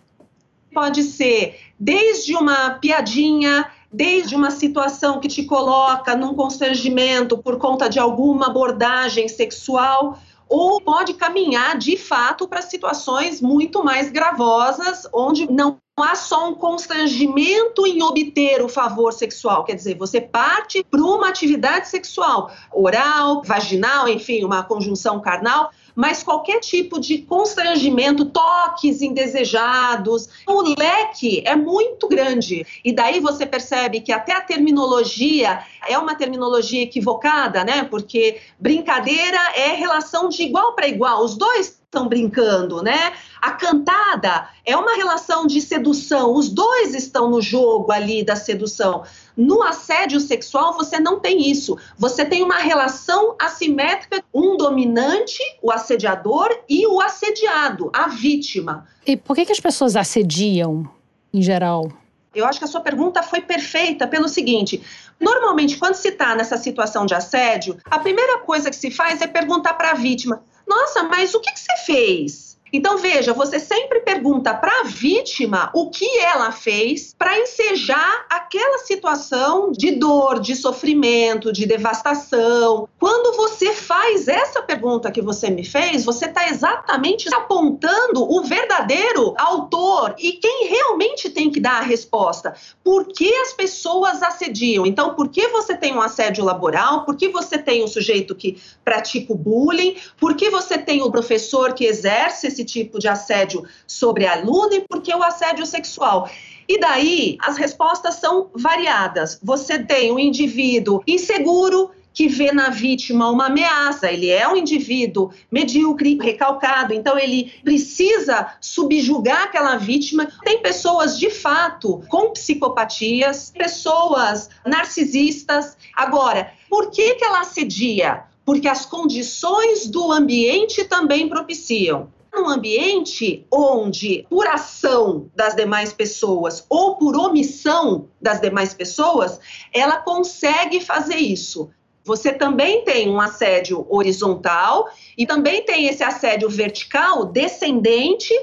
S1: Pode ser desde uma piadinha, desde uma situação que te coloca num constrangimento por conta de alguma abordagem sexual, ou pode caminhar de fato para situações muito mais gravosas, onde não há só um constrangimento em obter o favor sexual, quer dizer, você parte para uma atividade sexual, oral, vaginal, enfim, uma conjunção carnal, mas qualquer tipo de constrangimento, toques indesejados, o leque é muito grande. E daí você percebe que até a terminologia é uma terminologia equivocada, né? Porque brincadeira é relação de igual para igual. Os dois estão brincando, né? A cantada é uma relação de sedução, os dois estão no jogo ali da sedução. No assédio sexual, você não tem isso. Você tem uma relação assimétrica, um dominante, o assediador, e o assediado, a vítima.
S2: E por que, que as pessoas assediam, em geral?
S1: Eu acho que a sua pergunta foi perfeita pelo seguinte: normalmente, quando se está nessa situação de assédio, a primeira coisa que se faz é perguntar para a vítima: nossa, mas o que, que você fez? Então, veja, você sempre pergunta para a vítima o que ela fez para ensejar aquela situação de dor, de sofrimento, de devastação. Quando você faz essa pergunta que você me fez, você está exatamente apontando o verdadeiro autor e quem realmente tem que dar a resposta. Por que as pessoas assediam? Então, por que você tem um assédio laboral? Por que você tem o um sujeito que pratica o bullying? Por que você tem o professor que exerce esse esse tipo de assédio sobre a e por que o assédio sexual. E daí as respostas são variadas. Você tem um indivíduo inseguro que vê na vítima uma ameaça, ele é um indivíduo medíocre, recalcado, então ele precisa subjugar aquela vítima. Tem pessoas de fato com psicopatias, pessoas narcisistas. Agora, por que, que ela assedia? Porque as condições do ambiente também propiciam num ambiente onde, por ação das demais pessoas ou por omissão das demais pessoas, ela consegue fazer isso. Você também tem um assédio horizontal e também tem esse assédio vertical descendente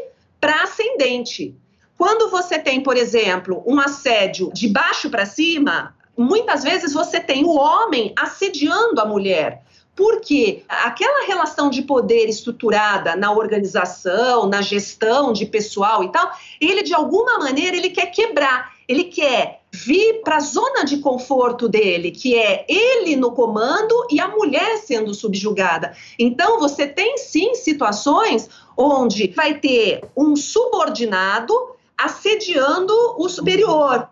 S1: para ascendente. Quando você tem, por exemplo, um assédio de baixo para cima, muitas vezes você tem o homem assediando a mulher. Porque aquela relação de poder estruturada na organização, na gestão de pessoal e tal, ele de alguma maneira ele quer quebrar, ele quer vir para a zona de conforto dele, que é ele no comando e a mulher sendo subjugada. Então você tem sim situações onde vai ter um subordinado assediando o superior,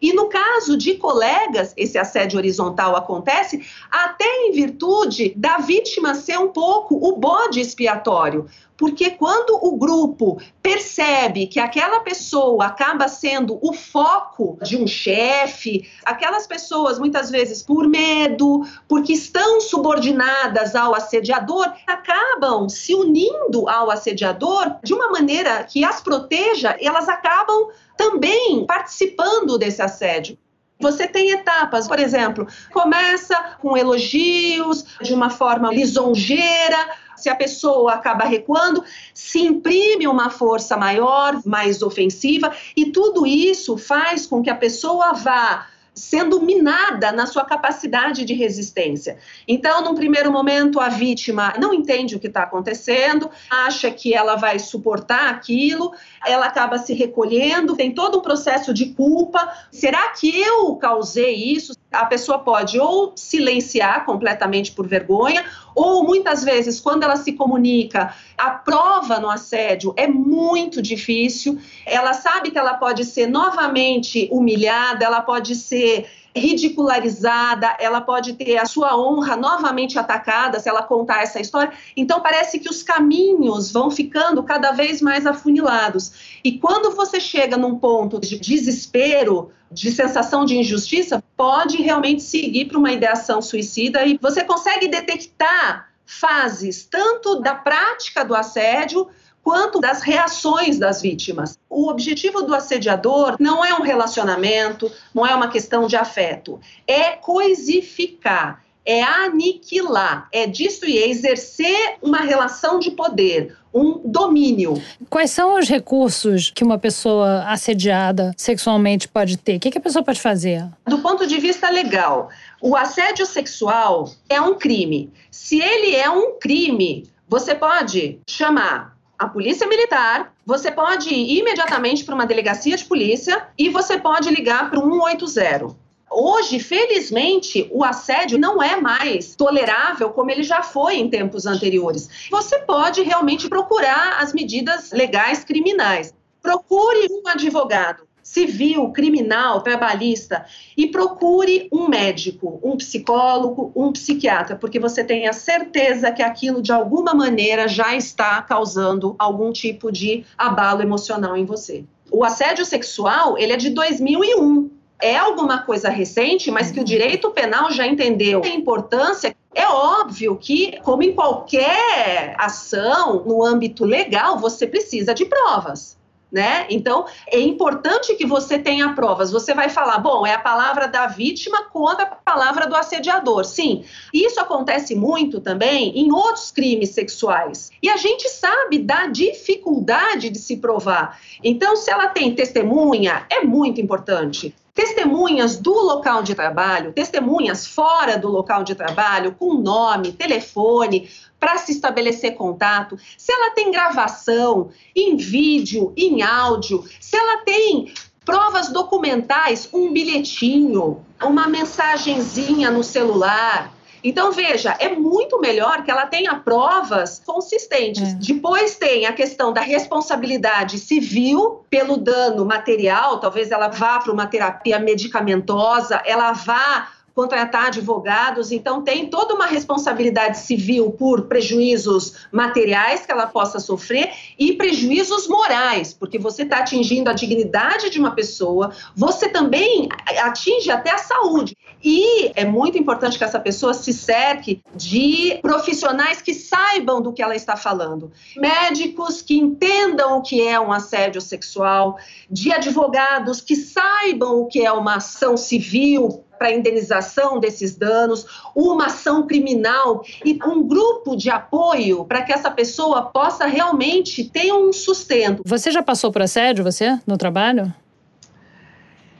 S1: e no caso de colegas, esse assédio horizontal acontece até em virtude da vítima ser um pouco o bode expiatório. Porque quando o grupo percebe que aquela pessoa acaba sendo o foco de um chefe, aquelas pessoas muitas vezes por medo, porque estão subordinadas ao assediador, acabam se unindo ao assediador de uma maneira que as proteja, elas acabam também participando desse assédio. Você tem etapas, por exemplo, começa com elogios de uma forma lisonjeira, se a pessoa acaba recuando, se imprime uma força maior, mais ofensiva, e tudo isso faz com que a pessoa vá sendo minada na sua capacidade de resistência. Então, num primeiro momento, a vítima não entende o que está acontecendo, acha que ela vai suportar aquilo, ela acaba se recolhendo, tem todo um processo de culpa. Será que eu causei isso? A pessoa pode ou silenciar completamente por vergonha, ou muitas vezes, quando ela se comunica, a prova no assédio é muito difícil, ela sabe que ela pode ser novamente humilhada, ela pode ser ridicularizada, ela pode ter a sua honra novamente atacada se ela contar essa história. Então parece que os caminhos vão ficando cada vez mais afunilados. E quando você chega num ponto de desespero, de sensação de injustiça, pode realmente seguir para uma ideação suicida e você consegue detectar fases tanto da prática do assédio quanto das reações das vítimas. O objetivo do assediador não é um relacionamento, não é uma questão de afeto, é coisificar, é aniquilar, é destruir, é exercer uma relação de poder, um domínio.
S2: Quais são os recursos que uma pessoa assediada sexualmente pode ter? O que, a pessoa pode fazer?
S1: Do ponto de vista legal, o assédio sexual é um crime. Se ele é um crime, você pode chamar a polícia militar, você pode ir imediatamente para uma delegacia de polícia e você pode ligar para o 180. Hoje, felizmente, o assédio não é mais tolerável como ele já foi em tempos anteriores. Você pode realmente procurar as medidas legais criminais. Procure um advogado civil, criminal, trabalhista e procure um médico, um psicólogo, um psiquiatra, porque você tenha certeza que aquilo de alguma maneira já está causando algum tipo de abalo emocional em você. O assédio sexual, ele é de 2001. É alguma coisa recente, mas que o direito penal já entendeu a importância é óbvio que, como em qualquer ação no âmbito legal, você precisa de provas né? Então, é importante que você tenha provas. Você vai falar, bom, é a palavra da vítima contra a palavra do assediador. Sim, isso acontece muito também em outros crimes sexuais. E a gente sabe da dificuldade de se provar. Então, se ela tem testemunha, é muito importante testemunhas do local de trabalho, testemunhas fora do local de trabalho, com nome, telefone, para se estabelecer contato, se ela tem gravação em vídeo, em áudio, se ela tem provas documentais, um bilhetinho, uma mensagenzinha no celular. Então, veja, é muito melhor que ela tenha provas consistentes. É. Depois tem a questão da responsabilidade civil pelo dano material, talvez ela vá para uma terapia medicamentosa, ela vá contratar advogados, então tem toda uma responsabilidade civil por prejuízos materiais que ela possa sofrer e prejuízos morais, porque você está atingindo a dignidade de uma pessoa, você também atinge até a saúde. E é muito importante que essa pessoa se cerque de profissionais que saibam do que ela está falando, médicos que entendam o que é um assédio sexual, de advogados que saibam o que é uma ação civil para indenização desses danos, uma ação criminal e um grupo de apoio para que essa pessoa possa realmente ter um sustento.
S2: Você já passou por assédio, você, no trabalho?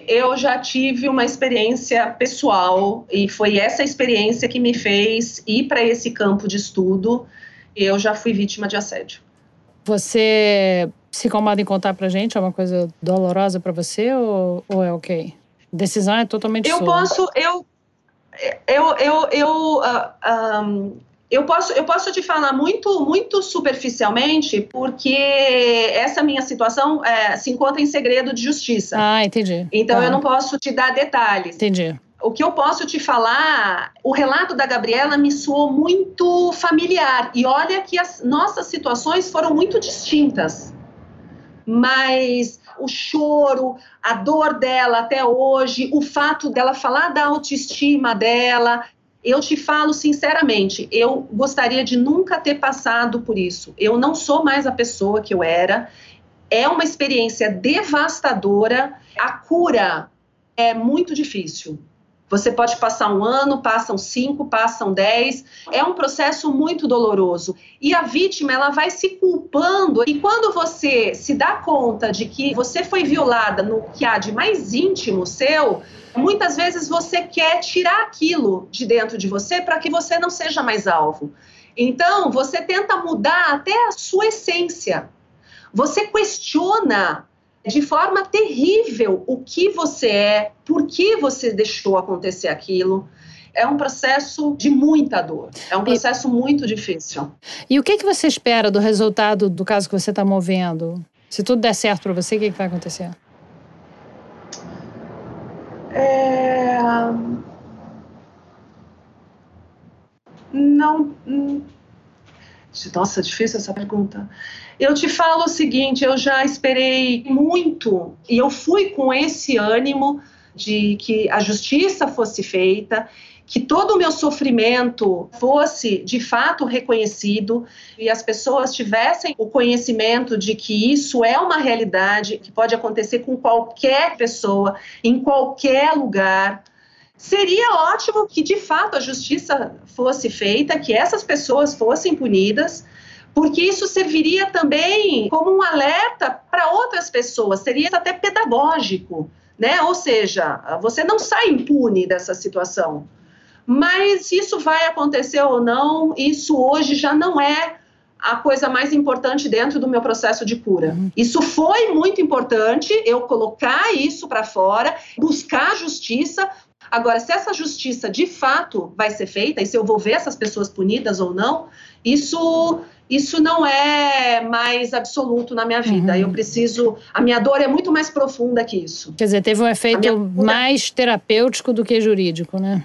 S1: eu já tive uma experiência pessoal e foi essa experiência que me fez ir para esse campo de estudo. Eu já fui vítima de assédio.
S2: Você se incomoda em contar para gente? É uma coisa dolorosa para você ou, ou é ok? Decisão é totalmente
S1: eu
S2: sua.
S1: Posso, eu eu, eu, eu, uh, um, eu, posso, eu posso te falar muito, muito superficialmente, porque essa minha situação é, se encontra em segredo de justiça.
S2: Ah, entendi.
S1: Então tá. eu não posso te dar detalhes.
S2: Entendi.
S1: O que eu posso te falar, o relato da Gabriela me soou muito familiar. E olha que as nossas situações foram muito distintas. Mas o choro, a dor dela até hoje, o fato dela falar da autoestima dela. Eu te falo sinceramente, eu gostaria de nunca ter passado por isso. Eu não sou mais a pessoa que eu era. É uma experiência devastadora. A cura é muito difícil. Você pode passar um ano, passam cinco, passam dez. É um processo muito doloroso. E a vítima, ela vai se culpando. E quando você se dá conta de que você foi violada no que há de mais íntimo seu, muitas vezes você quer tirar aquilo de dentro de você para que você não seja mais alvo. Então, você tenta mudar até a sua essência. Você questiona de forma terrível o que você é, por que você deixou acontecer aquilo. É um processo de muita dor, é um processo e, muito difícil.
S2: E o que, que você espera do resultado do caso que você está movendo? Se tudo der certo para você, o que, que vai acontecer?
S1: É... Não. Hum, nossa, difícil essa pergunta. Eu te falo o seguinte: eu já esperei muito e eu fui com esse ânimo de que a justiça fosse feita, que todo o meu sofrimento fosse de fato reconhecido e as pessoas tivessem o conhecimento de que isso é uma realidade que pode acontecer com qualquer pessoa, em qualquer lugar. Seria ótimo que de fato a justiça fosse feita, que essas pessoas fossem punidas porque isso serviria também como um alerta para outras pessoas, seria até pedagógico, né? Ou seja, você não sai impune dessa situação. Mas isso vai acontecer ou não, isso hoje já não é a coisa mais importante dentro do meu processo de cura. Isso foi muito importante, eu colocar isso para fora, buscar justiça. Agora, se essa justiça de fato vai ser feita e se eu vou ver essas pessoas punidas ou não, isso isso não é mais absoluto na minha vida. Uhum. Eu preciso. A minha dor é muito mais profunda que isso.
S2: Quer dizer, teve um efeito mais terapêutico do que jurídico, né?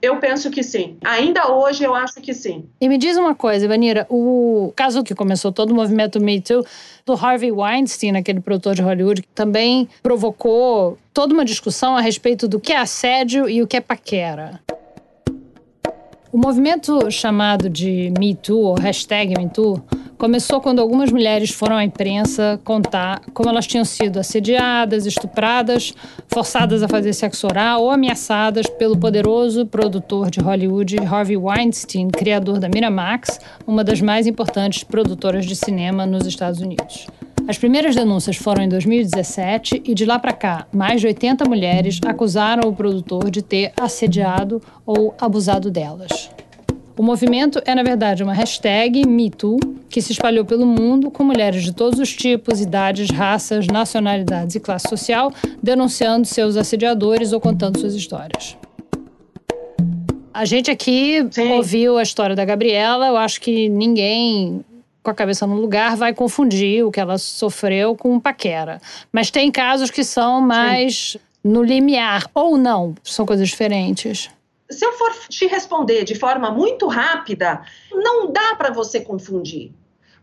S1: Eu penso que sim. Ainda hoje eu acho que sim.
S2: E me diz uma coisa, Vanira, o caso que começou todo o movimento Me Too, do Harvey Weinstein, aquele produtor de Hollywood, que também provocou toda uma discussão a respeito do que é assédio e o que é paquera. O movimento chamado de Me Too, ou hashtag Me Too, começou quando algumas mulheres foram à imprensa contar como elas tinham sido assediadas, estupradas, forçadas a fazer sexo oral ou ameaçadas pelo poderoso produtor de Hollywood Harvey Weinstein, criador da Miramax, uma das mais importantes produtoras de cinema nos Estados Unidos. As primeiras denúncias foram em 2017 e de lá para cá, mais de 80 mulheres acusaram o produtor de ter assediado ou abusado delas. O movimento é, na verdade, uma hashtag MeToo que se espalhou pelo mundo com mulheres de todos os tipos, idades, raças, nacionalidades e classe social denunciando seus assediadores ou contando suas histórias. A gente aqui Sim. ouviu a história da Gabriela, eu acho que ninguém com a cabeça no lugar vai confundir o que ela sofreu com paquera. Mas tem casos que são mais Sim. no limiar, ou não, são coisas diferentes.
S1: Se eu for te responder de forma muito rápida, não dá para você confundir.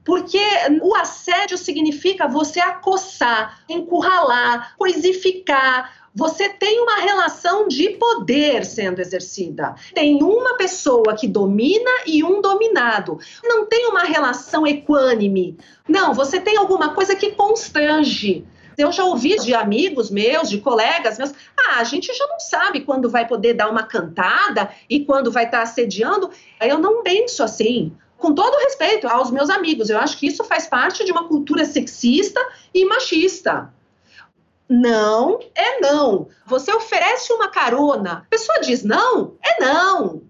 S1: Porque o assédio significa você acossar, encurralar, coisificar, você tem uma relação de poder sendo exercida. Tem uma pessoa que domina e um dominado. Não tem uma relação equânime. Não, você tem alguma coisa que constrange. Eu já ouvi de amigos meus, de colegas meus, ah, a gente já não sabe quando vai poder dar uma cantada e quando vai estar assediando. Eu não penso assim com todo respeito aos meus amigos, eu acho que isso faz parte de uma cultura sexista e machista. Não é não. Você oferece uma carona, a pessoa diz não, é não.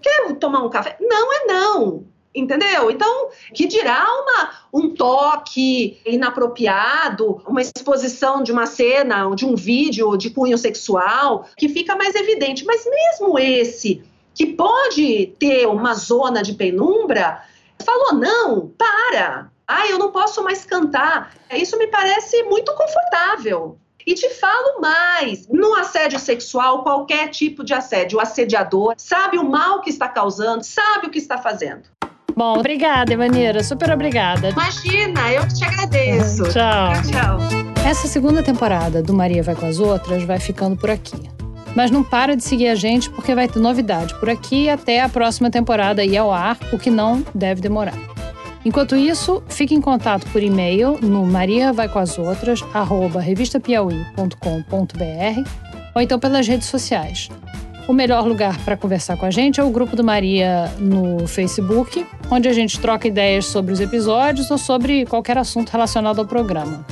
S1: Quer tomar um café? Não é não. Entendeu? Então, que dirá uma, um toque inapropriado, uma exposição de uma cena, de um vídeo de cunho sexual, que fica mais evidente. Mas mesmo esse, que pode ter uma zona de penumbra, falou: não, para, ah, eu não posso mais cantar. Isso me parece muito confortável. E te falo mais: no assédio sexual, qualquer tipo de assédio, o assediador sabe o mal que está causando, sabe o que está fazendo.
S2: Bom, obrigada, Evanira. Super obrigada.
S1: Imagina, eu que te agradeço.
S2: tchau.
S1: Tchau.
S2: Essa segunda temporada do Maria Vai com as Outras vai ficando por aqui. Mas não para de seguir a gente porque vai ter novidade por aqui até a próxima temporada ir ao ar, o que não deve demorar. Enquanto isso, fique em contato por e-mail no mariavaicoasotras@revistapiauí.com.br ou então pelas redes sociais. O melhor lugar para conversar com a gente é o grupo do Maria no Facebook, onde a gente troca ideias sobre os episódios ou sobre qualquer assunto relacionado ao programa.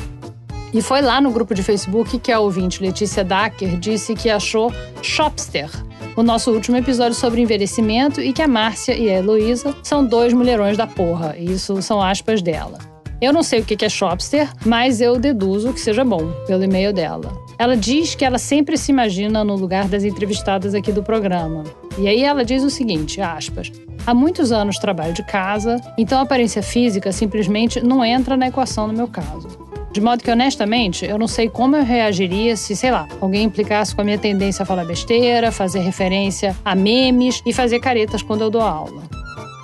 S2: E foi lá no grupo de Facebook que a ouvinte Letícia Dacker disse que achou Shopster, o nosso último episódio sobre envelhecimento e que a Márcia e a Heloísa são dois mulherões da porra. Isso são aspas dela. Eu não sei o que é Shopster, mas eu deduzo que seja bom, pelo e-mail dela. Ela diz que ela sempre se imagina no lugar das entrevistadas aqui do programa. E aí ela diz o seguinte, aspas, Há muitos anos trabalho de casa, então a aparência física simplesmente não entra na equação no meu caso. De modo que, honestamente, eu não sei como eu reagiria se, sei lá, alguém implicasse com a minha tendência a falar besteira, fazer referência a memes e fazer caretas quando eu dou aula.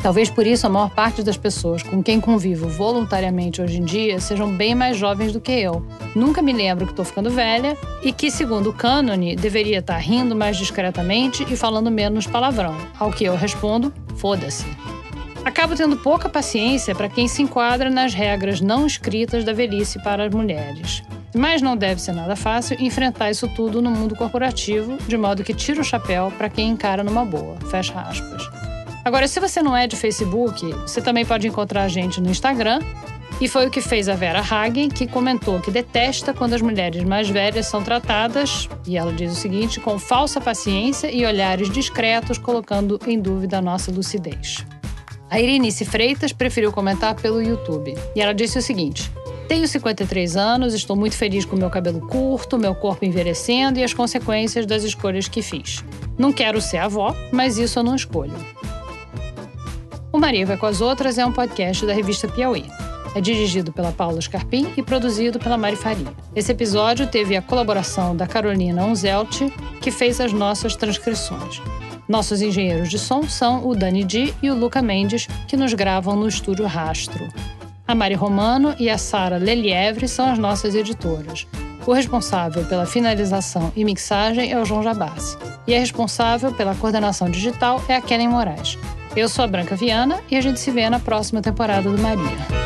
S2: Talvez por isso a maior parte das pessoas com quem convivo voluntariamente hoje em dia sejam bem mais jovens do que eu. Nunca me lembro que estou ficando velha e que, segundo o cânone, deveria estar rindo mais discretamente e falando menos palavrão. Ao que eu respondo: foda-se. Acabo tendo pouca paciência para quem se enquadra nas regras não escritas da velhice para as mulheres. Mas não deve ser nada fácil enfrentar isso tudo no mundo corporativo, de modo que tira o chapéu para quem encara numa boa. Fecha aspas. Agora, se você não é de Facebook, você também pode encontrar a gente no Instagram. E foi o que fez a Vera Hagen, que comentou que detesta quando as mulheres mais velhas são tratadas, e ela diz o seguinte, com falsa paciência e olhares discretos, colocando em dúvida a nossa lucidez. A Irinice Freitas preferiu comentar pelo YouTube. E ela disse o seguinte: tenho 53 anos, estou muito feliz com meu cabelo curto, meu corpo envelhecendo e as consequências das escolhas que fiz. Não quero ser avó, mas isso eu não escolho. O Maria Vai com as Outras é um podcast da revista Piauí. É dirigido pela Paula Scarpim e produzido pela Mari Faria. Esse episódio teve a colaboração da Carolina Unzelt, que fez as nossas transcrições. Nossos engenheiros de som são o Dani Di e o Luca Mendes, que nos gravam no estúdio Rastro. A Mari Romano e a Sara Lelievre são as nossas editoras. O responsável pela finalização e mixagem é o João Jabassi. E a responsável pela coordenação digital é a Kellen Moraes. Eu sou a Branca Viana e a gente se vê na próxima temporada do Maria.